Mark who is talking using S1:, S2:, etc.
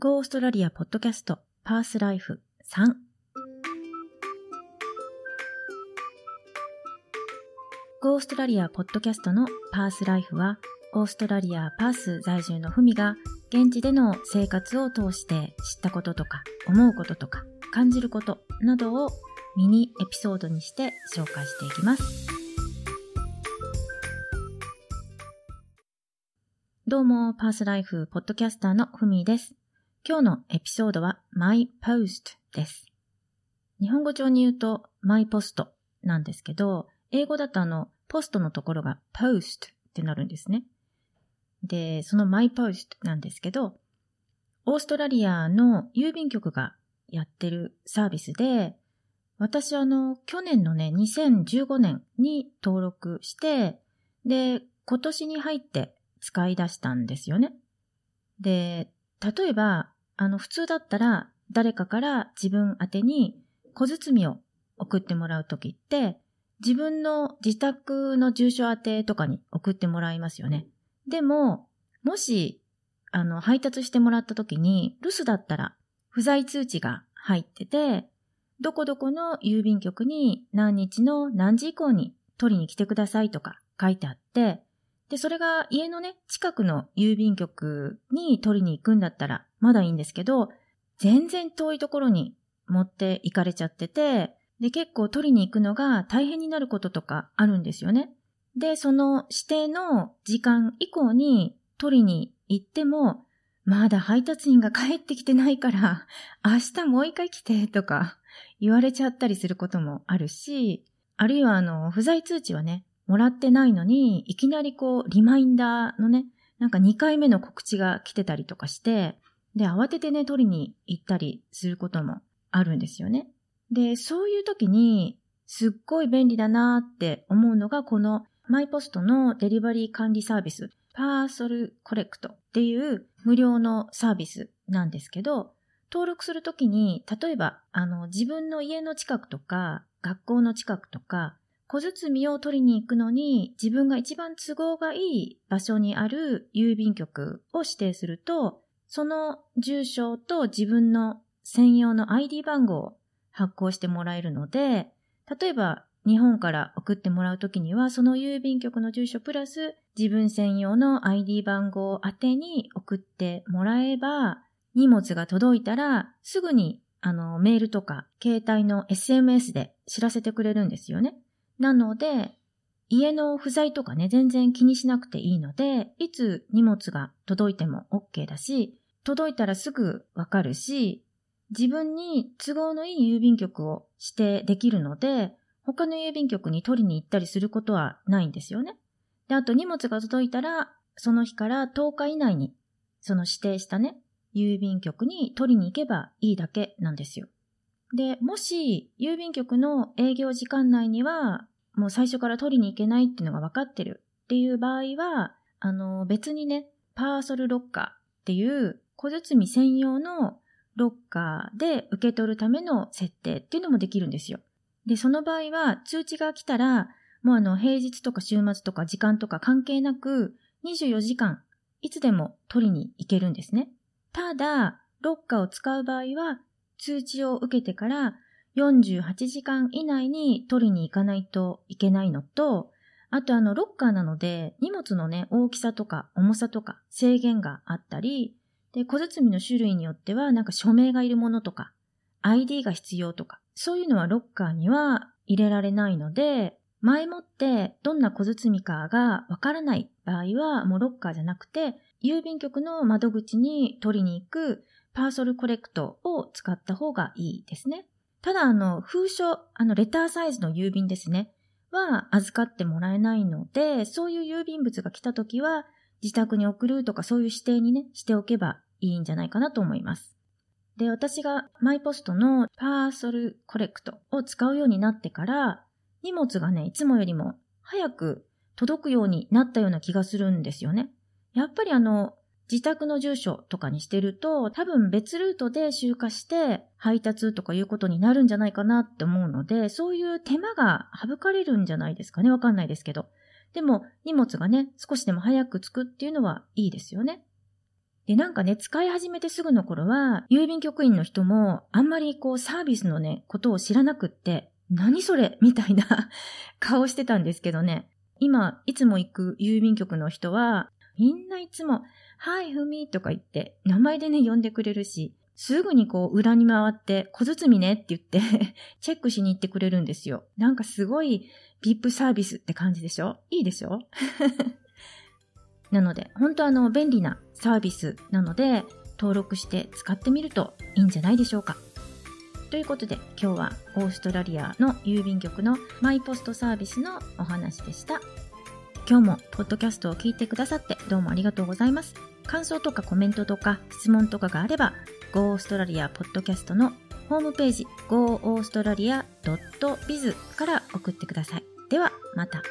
S1: Go オーストラリアポッドキャストパースライフ 3Go オーストラリアポッドキャストのパースライフはオーストラリア・パース在住のふみが現地での生活を通して知ったこととか思うこととか感じることなどをミニエピソードにして紹介していきます。どうも、パースライフポッドキャスターのふみです。今日のエピソードは My Post です。日本語上に言うと My Post なんですけど、英語だとあの、ポストのところが Post ってなるんですね。で、その My Post なんですけど、オーストラリアの郵便局がやってるサービスで、私あの、去年のね、2015年に登録して、で、今年に入って使い出したんですよね。で、例えば、あの、普通だったら、誰かから自分宛てに小包を送ってもらうときって、自分の自宅の住所宛てとかに送ってもらいますよね。でも、もし、あの、配達してもらったときに、留守だったら、不在通知が入ってて、どこどこの郵便局に何日の何時以降に取りに来てくださいとか書いてあって、で、それが家のね、近くの郵便局に取りに行くんだったらまだいいんですけど、全然遠いところに持って行かれちゃってて、で、結構取りに行くのが大変になることとかあるんですよね。で、その指定の時間以降に取りに行っても、まだ配達員が帰ってきてないから、明日もう一回来てとか言われちゃったりすることもあるし、あるいはあの、不在通知はね、もらってないのに、いきなりこう、リマインダーのね、なんか2回目の告知が来てたりとかして、で、慌ててね、取りに行ったりすることもあるんですよね。で、そういう時に、すっごい便利だなって思うのが、このマイポストのデリバリー管理サービス、パーソルコレクトっていう無料のサービスなんですけど、登録するときに、例えば、あの、自分の家の近くとか、学校の近くとか、小包を取りに行くのに、自分が一番都合がいい場所にある郵便局を指定すると、その住所と自分の専用の ID 番号を発行してもらえるので、例えば日本から送ってもらうときには、その郵便局の住所プラス自分専用の ID 番号宛てに送ってもらえば、荷物が届いたらすぐにあのメールとか携帯の SMS で知らせてくれるんですよね。なので、家の不在とかね、全然気にしなくていいので、いつ荷物が届いても OK だし、届いたらすぐわかるし、自分に都合のいい郵便局を指定できるので、他の郵便局に取りに行ったりすることはないんですよね。で、あと荷物が届いたら、その日から10日以内に、その指定したね、郵便局に取りに行けばいいだけなんですよ。で、もし、郵便局の営業時間内には、もう最初から取りに行けないっていうのが分かってるっていう場合は、あの、別にね、パーソルロッカーっていう小包専用のロッカーで受け取るための設定っていうのもできるんですよ。で、その場合は通知が来たら、もうあの、平日とか週末とか時間とか関係なく、24時間、いつでも取りに行けるんですね。ただ、ロッカーを使う場合は、通知を受けてから48時間以内に取りに行かないといけないのと、あとあの、ロッカーなので、荷物のね、大きさとか重さとか制限があったり、で、小包の種類によっては、なんか署名がいるものとか、ID が必要とか、そういうのはロッカーには入れられないので、前もってどんな小包かがわからない場合は、もうロッカーじゃなくて、郵便局の窓口に取りに行く Parcel Collect を使った方がいいですね。ただ、あの、封書、あの、レターサイズの郵便ですね。は預かってもらえないので、そういう郵便物が来た時は、自宅に送るとかそういう指定にね、しておけばいいんじゃないかなと思います。で、私が MyPost の Parcel Collect を使うようになってから、荷物がね、いつもよりも早く届くようになったような気がするんですよね。やっぱりあの、自宅の住所とかにしてると、多分別ルートで集荷して配達とかいうことになるんじゃないかなって思うので、そういう手間が省かれるんじゃないですかね。わかんないですけど。でも、荷物がね、少しでも早く着くっていうのはいいですよね。で、なんかね、使い始めてすぐの頃は、郵便局員の人も、あんまりこう、サービスのね、ことを知らなくって、何それ？みたいな 顔してたんですけどね。今、いつも行く郵便局の人は、みんないつも、はい、ふみとか言って、名前でね、呼んでくれるし、すぐにこう、裏に回って、小包ねって言って チェックしに行ってくれるんですよ。なんかすごい、VIP サービスって感じでしょ？いいでしょ？なので、本当あの、便利なサービスなので、登録して使ってみるといいんじゃないでしょうか。ということで、今日はオーストラリアの郵便局のマイポストサービスのお話でした。今日もポッドキャストを聞いてくださってどうもありがとうございます。感想とかコメントとか質問とかがあれば、Go オーストラリアポッドキャストのホームページ goaustralia.biz から送ってください。では、また。